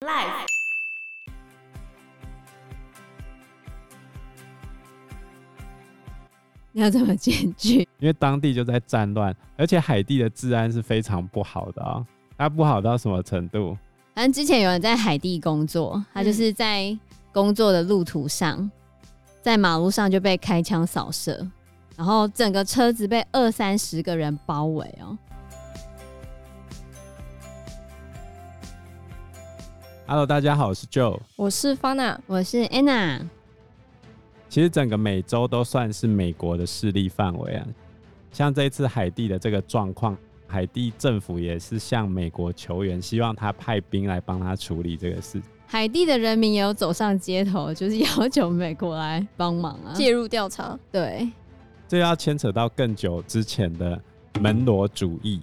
Life。你要怎么进去？因为当地就在战乱，而且海地的治安是非常不好的啊、哦。它不好到什么程度？反正之前有人在海地工作，他就是在工作的路途上，在马路上就被开枪扫射，然后整个车子被二三十个人包围哦。Hello，大家好，我是 Joe，我是 Fana，我是 Anna。其实整个美洲都算是美国的势力范围啊。像这一次海地的这个状况，海地政府也是向美国求援，希望他派兵来帮他处理这个事。海地的人民也有走上街头，就是要求美国来帮忙啊，介入调查。对，这要牵扯到更久之前的门罗主义。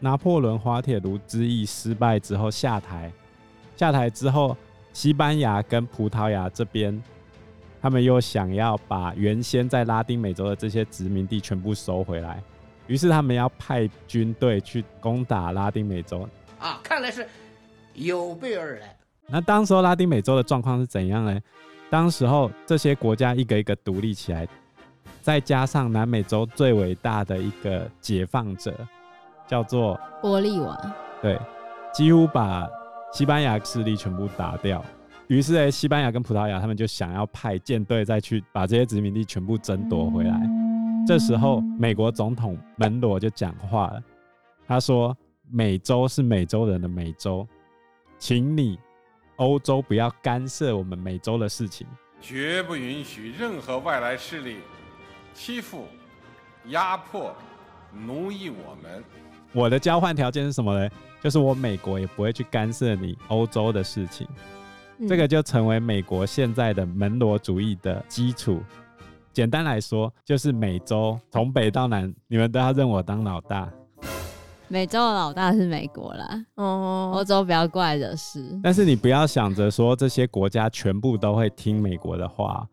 拿破仑滑铁卢之役失败之后下台。下台之后，西班牙跟葡萄牙这边，他们又想要把原先在拉丁美洲的这些殖民地全部收回来，于是他们要派军队去攻打拉丁美洲。啊，看来是有备而来。那当时候拉丁美洲的状况是怎样呢？当时候这些国家一个一个独立起来，再加上南美洲最伟大的一个解放者，叫做玻利瓦，对，几乎把。西班牙势力全部打掉，于是诶，西班牙跟葡萄牙他们就想要派舰队再去把这些殖民地全部争夺回来。这时候，美国总统门罗就讲话了，他说：“美洲是美洲人的美洲，请你欧洲不要干涉我们美洲的事情，绝不允许任何外来势力欺负、压迫、奴役我们。”我的交换条件是什么呢？就是我美国也不会去干涉你欧洲的事情，嗯，这个就成为美国现在的门罗主义的基础。简单来说，就是美洲从北到南，你们都要认我当老大。美洲的老大是美国啦，哦，欧洲不要过来惹事。但是你不要想着说这些国家全部都会听美国的话，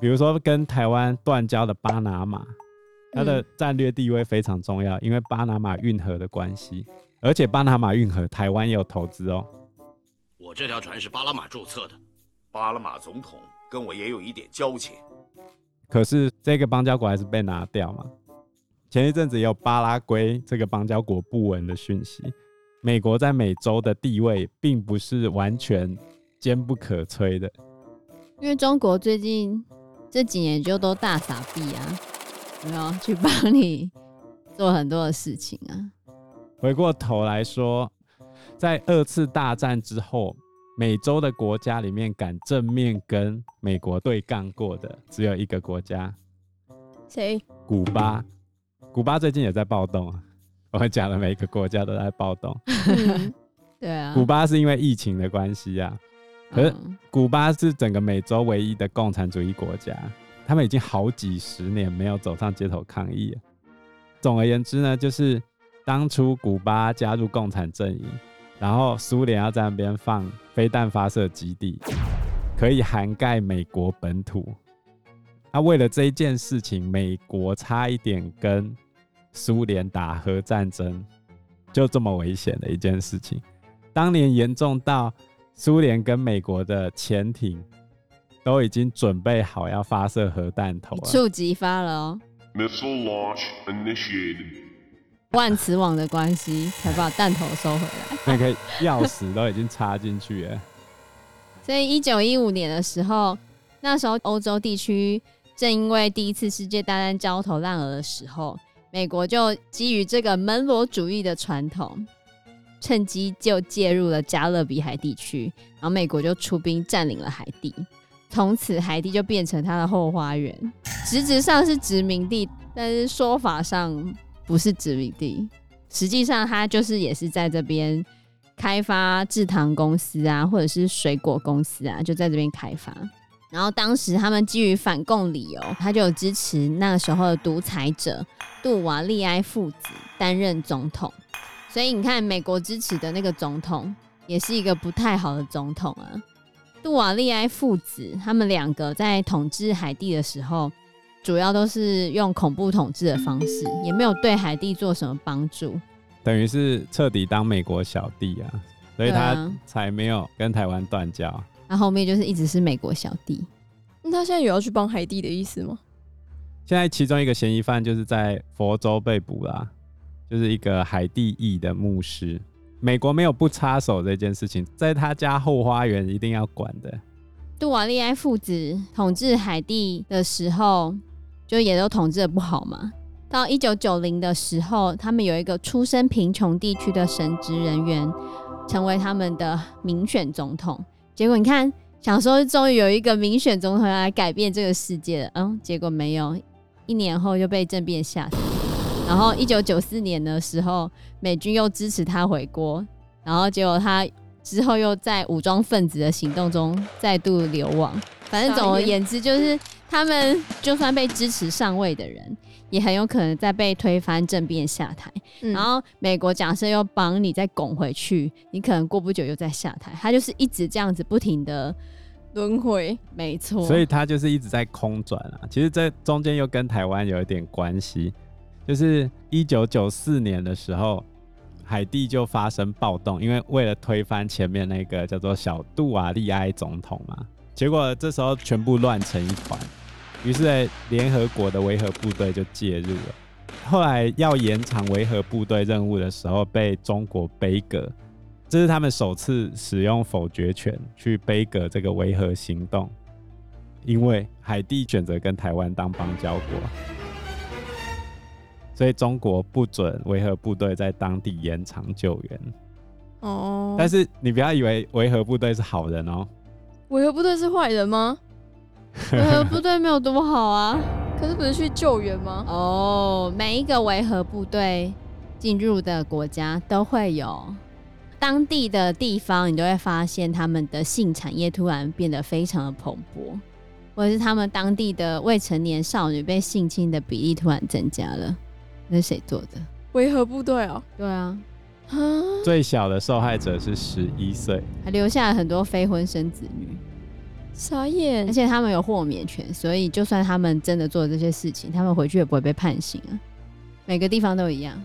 比如说跟台湾断交的巴拿马。它的战略地位非常重要，因为巴拿马运河的关系，而且巴拿马运河台湾也有投资哦。我这条船是巴拿马注册的，巴拿马总统跟我也有一点交情。可是这个邦交国还是被拿掉嘛？前一阵子也有巴拉圭这个邦交国不稳的讯息。美国在美洲的地位并不是完全坚不可摧的，因为中国最近这几年就都大撒币啊。没有去帮你做很多的事情啊。回过头来说，在二次大战之后，美洲的国家里面敢正面跟美国对干过的只有一个国家，谁？古巴。古巴最近也在暴动啊。我们讲的每一个国家都在暴动。对啊。古巴是因为疫情的关系啊。可是古巴是整个美洲唯一的共产主义国家。他们已经好几十年没有走上街头抗议了。总而言之呢，就是当初古巴加入共产阵营，然后苏联要在那边放飞弹发射基地，可以涵盖美国本土。那为了这一件事情，美国差一点跟苏联打核战争，就这么危险的一件事情。当年严重到苏联跟美国的潜艇。都已经准备好要发射核弹头了，触及发了哦。Missile launch initiated。万磁王的关系才把弹头收回来，那个钥匙都已经插进去了。所以一九一五年的时候，那时候欧洲地区正因为第一次世界大战焦头烂额的时候，美国就基于这个门罗主义的传统，趁机就介入了加勒比海地区，然后美国就出兵占领了海地。从此，海地就变成他的后花园。实质上是殖民地，但是说法上不是殖民地。实际上，他就是也是在这边开发制糖公司啊，或者是水果公司啊，就在这边开发。然后当时他们基于反共理由，他就有支持那个时候的独裁者杜瓦利埃父子担任总统。所以你看，美国支持的那个总统，也是一个不太好的总统啊。杜瓦利埃父子，他们两个在统治海地的时候，主要都是用恐怖统治的方式，也没有对海地做什么帮助，等于是彻底当美国小弟啊。所以他才没有跟台湾断交。那、啊、后面就是一直是美国小弟。那他现在有要去帮海地的意思吗？现在其中一个嫌疑犯就是在佛州被捕啦，就是一个海地裔的牧师。美国没有不插手这件事情，在他家后花园一定要管的。杜瓦利埃父子统治海地的时候，就也都统治的不好嘛。到一九九零的时候，他们有一个出身贫穷地区的神职人员，成为他们的民选总统。结果你看，想说终于有一个民选总统来改变这个世界了，嗯，结果没有，一年后就被政变下台。然后一九九四年的时候，美军又支持他回国，然后结果他之后又在武装分子的行动中再度流亡。反正总而言之，就是他们就算被支持上位的人，也很有可能再被推翻政变下台。嗯、然后美国假设又帮你再拱回去，你可能过不久又再下台。他就是一直这样子不停的轮回，没错。所以他就是一直在空转啊。其实这中间又跟台湾有一点关系。就是一九九四年的时候，海地就发生暴动，因为为了推翻前面那个叫做小杜瓦利埃总统嘛，结果这时候全部乱成一团，于是联合国的维和部队就介入了。后来要延长维和部队任务的时候，被中国杯葛，这是他们首次使用否决权去杯葛这个维和行动，因为海地选择跟台湾当邦交国。所以中国不准维和部队在当地延长救援。哦，但是你不要以为维和部队是好人哦。维和部队是坏人吗？维和部队没有多好啊。可是不是去救援吗？哦，每一个维和部队进入的国家都会有当地的地方，你都会发现他们的性产业突然变得非常的蓬勃，或者是他们当地的未成年少女被性侵的比例突然增加了。那是谁做的？维和部队哦。对啊，最小的受害者是十一岁，还留下了很多非婚生子女，傻眼。而且他们有豁免权，所以就算他们真的做了这些事情，他们回去也不会被判刑啊。每个地方都一样，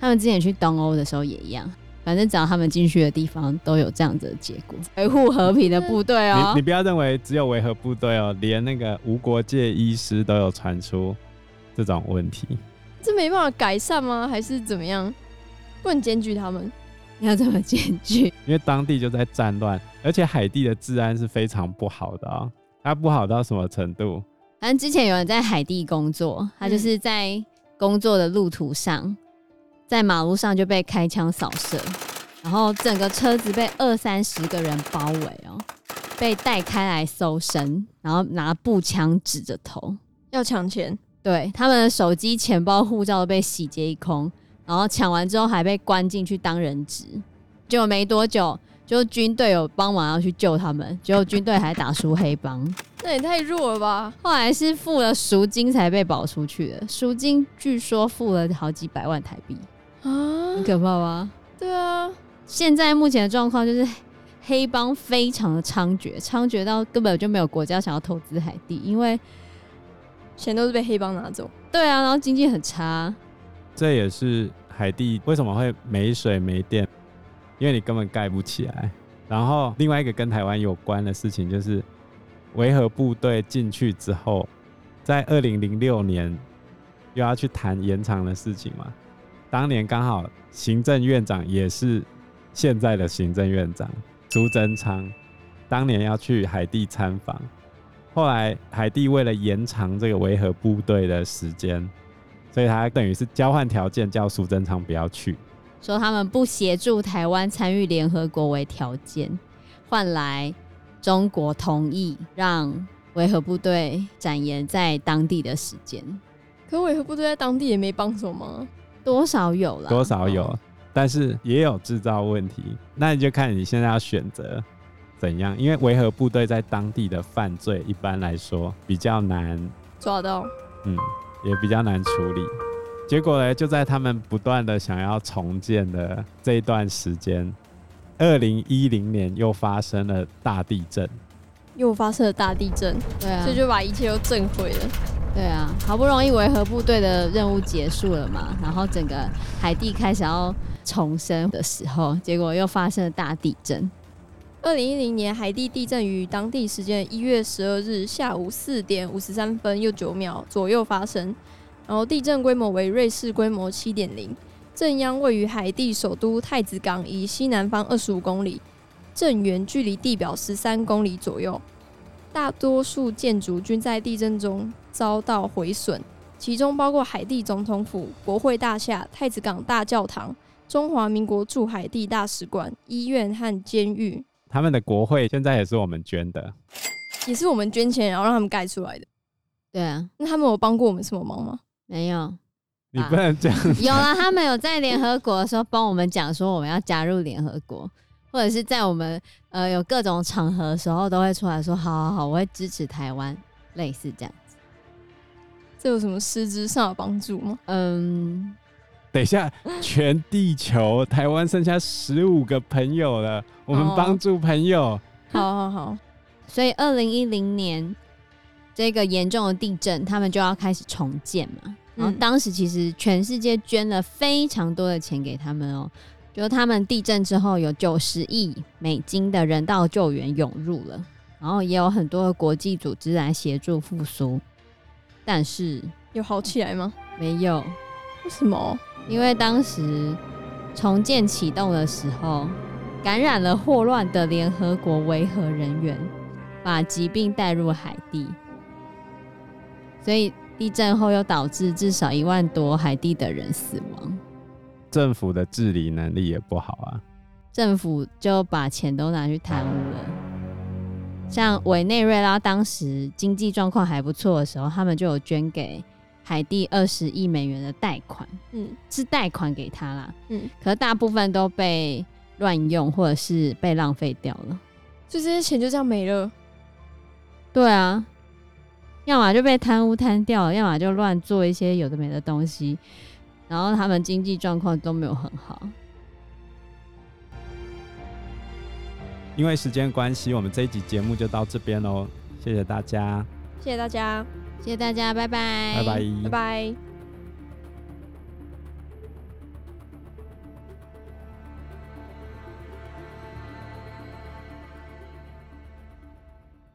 他们之前去东欧的时候也一样，反正只要他们进去的地方都有这样子的结果。维护和平的部队哦，你你不要认为只有维和部队哦，连那个无国界医师都有传出这种问题。这没办法改善吗？还是怎么样？不能检举他们？你要怎么检举？因为当地就在战乱，而且海地的治安是非常不好的啊、喔。它不好到什么程度？反正之前有人在海地工作，他就是在工作的路途上，嗯、在马路上就被开枪扫射，然后整个车子被二三十个人包围哦、喔，被带开来搜身，然后拿步枪指着头要抢钱。对，他们的手机、钱包、护照都被洗劫一空，然后抢完之后还被关进去当人质。结果没多久，就军队有帮忙要去救他们，结果军队还打输黑帮，那也太弱了吧！后来是付了赎金才被保出去的，赎金据说付了好几百万台币啊，很可怕吧？对啊，现在目前的状况就是黑帮非常的猖獗，猖獗到根本就没有国家想要投资海地，因为。钱都是被黑帮拿走，对啊，然后经济很差，这也是海地为什么会没水没电，因为你根本盖不起来。然后另外一个跟台湾有关的事情就是，维和部队进去之后，在二零零六年又要去谈延长的事情嘛。当年刚好行政院长也是现在的行政院长朱贞昌，当年要去海地参访。后来海地为了延长这个维和部队的时间，所以他等于是交换条件，叫苏贞昌不要去，说他们不协助台湾参与联合国为条件，换来中国同意让维和部队展延在当地的时间。可维和部队在当地也没帮手吗？多少有了，多少有，但是也有制造问题。那你就看你现在要选择。怎样？因为维和部队在当地的犯罪，一般来说比较难抓到，嗯，也比较难处理。结果呢，就在他们不断的想要重建的这一段时间，二零一零年又发生了大地震，又发生了大地震，对啊，所以就把一切都震毁了。对啊，好不容易维和部队的任务结束了嘛，然后整个海地开始要重生的时候，结果又发生了大地震。二零一零年海地地震于当地时间一月十二日下午四点五十三分又九秒左右发生，然后地震规模为瑞士规模七点零，震央位于海地首都太子港以西南方二十五公里，震源距离地表十三公里左右，大多数建筑均在地震中遭到毁损，其中包括海地总统府、国会大厦、太子港大教堂、中华民国驻海地大使馆、医院和监狱。他们的国会现在也是我们捐的，也是我们捐钱然后让他们盖出来的。对啊，那他们有帮过我们什么忙吗？没有，你不能这样。有啊，他们有在联合国的时候帮我们讲说我们要加入联合国，或者是在我们呃有各种场合的时候都会出来说好好好，我会支持台湾，类似这样子。这有什么实质上的帮助吗？嗯。等一下，全地球台湾剩下十五个朋友了，我们帮助朋友。哦、好好好，所以二零一零年这个严重的地震，他们就要开始重建嘛。然后当时其实全世界捐了非常多的钱给他们哦、喔，就他们地震之后有九十亿美金的人道救援涌入了，然后也有很多的国际组织来协助复苏。但是有好起来吗？没有。为什么？因为当时重建启动的时候，感染了霍乱的联合国维和人员把疾病带入海地，所以地震后又导致至少一万多海地的人死亡。政府的治理能力也不好啊，政府就把钱都拿去贪污了。像委内瑞拉当时经济状况还不错的时候，他们就有捐给。海地二十亿美元的贷款，嗯，是贷款给他啦，嗯，可是大部分都被乱用，或者是被浪费掉了，就这些钱就这样没了。对啊，要么就被贪污贪掉了，要么就乱做一些有的没的东西，然后他们经济状况都没有很好。因为时间关系，我们这一集节目就到这边喽，谢谢大家，谢谢大家。谢谢大家，拜拜，拜拜，拜拜。